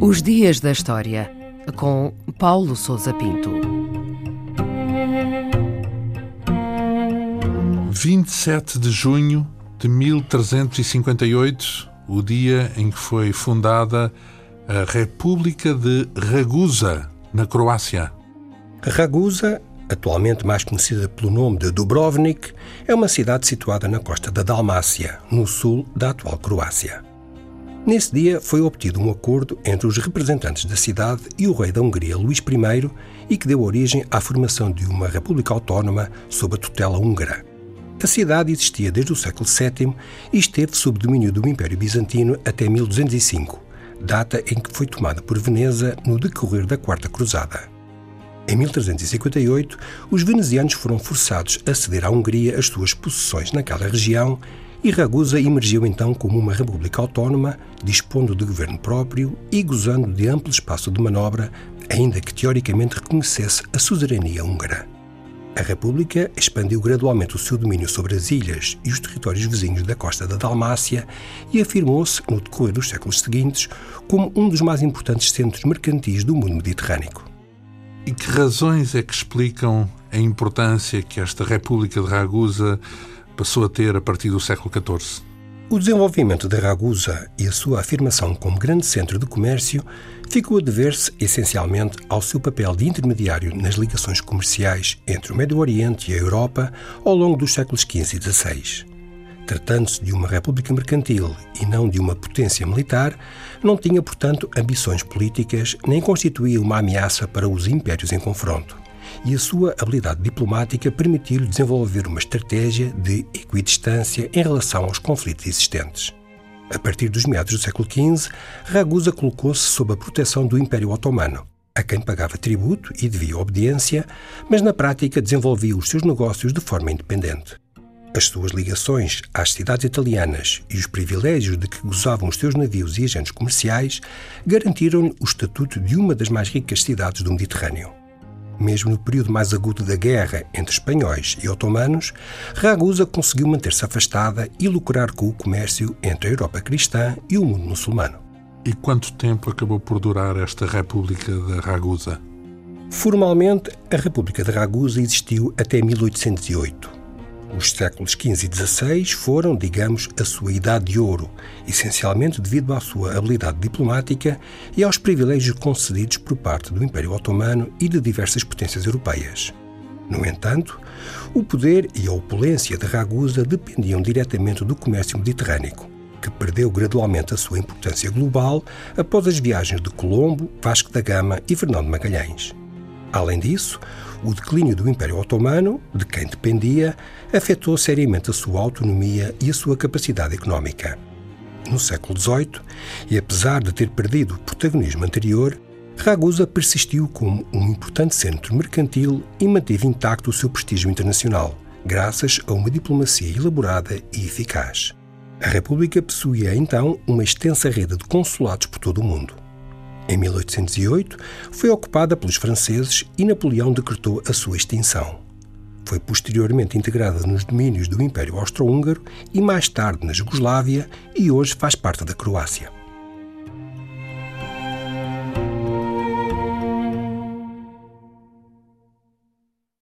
Os Dias da História, com Paulo Souza Pinto. 27 de junho de 1358, o dia em que foi fundada a República de Ragusa, na Croácia. Ragusa, atualmente mais conhecida pelo nome de Dubrovnik, é uma cidade situada na costa da Dalmácia, no sul da atual Croácia. Nesse dia foi obtido um acordo entre os representantes da cidade e o rei da Hungria, Luís I, e que deu origem à formação de uma república autónoma sob a tutela húngara. A cidade existia desde o século VII e esteve sob domínio do Império Bizantino até 1205, data em que foi tomada por Veneza no decorrer da Quarta Cruzada. Em 1358, os venezianos foram forçados a ceder à Hungria as suas possessões naquela região e Ragusa emergiu então como uma república autónoma, dispondo de governo próprio e gozando de amplo espaço de manobra, ainda que teoricamente reconhecesse a suzerania húngara. A República expandiu gradualmente o seu domínio sobre as ilhas e os territórios vizinhos da costa da Dalmácia e afirmou-se, no decorrer dos séculos seguintes, como um dos mais importantes centros mercantis do mundo mediterrâneo. E que razões é que explicam a importância que esta República de Ragusa passou a ter a partir do século XIV. O desenvolvimento de Ragusa e a sua afirmação como grande centro de comércio ficou a dever-se essencialmente ao seu papel de intermediário nas ligações comerciais entre o Médio Oriente e a Europa ao longo dos séculos XV e XVI. Tratando-se de uma república mercantil e não de uma potência militar, não tinha, portanto, ambições políticas nem constituía uma ameaça para os impérios em confronto e a sua habilidade diplomática permitiu-lhe desenvolver uma estratégia de equidistância em relação aos conflitos existentes. A partir dos meados do século XV, Ragusa colocou-se sob a proteção do Império Otomano, a quem pagava tributo e devia obediência, mas na prática desenvolvia os seus negócios de forma independente. As suas ligações às cidades italianas e os privilégios de que gozavam os seus navios e agentes comerciais garantiram-lhe o estatuto de uma das mais ricas cidades do Mediterrâneo. Mesmo no período mais agudo da guerra entre espanhóis e otomanos, Ragusa conseguiu manter-se afastada e lucrar com o comércio entre a Europa cristã e o mundo muçulmano. E quanto tempo acabou por durar esta República de Ragusa? Formalmente, a República de Ragusa existiu até 1808 os séculos XV e XVI foram, digamos, a sua idade de ouro, essencialmente devido à sua habilidade diplomática e aos privilégios concedidos por parte do Império Otomano e de diversas potências europeias. No entanto, o poder e a opulência de Ragusa dependiam diretamente do comércio mediterrâneo, que perdeu gradualmente a sua importância global após as viagens de Colombo, Vasco da Gama e Fernando Magalhães. Além disso, o declínio do Império Otomano, de quem dependia, afetou seriamente a sua autonomia e a sua capacidade económica. No século XVIII, e apesar de ter perdido o protagonismo anterior, Ragusa persistiu como um importante centro mercantil e manteve intacto o seu prestígio internacional, graças a uma diplomacia elaborada e eficaz. A República possuía então uma extensa rede de consulados por todo o mundo. Em 1808, foi ocupada pelos franceses e Napoleão decretou a sua extinção. Foi posteriormente integrada nos domínios do Império Austro-Húngaro e mais tarde na Jugoslávia e hoje faz parte da Croácia.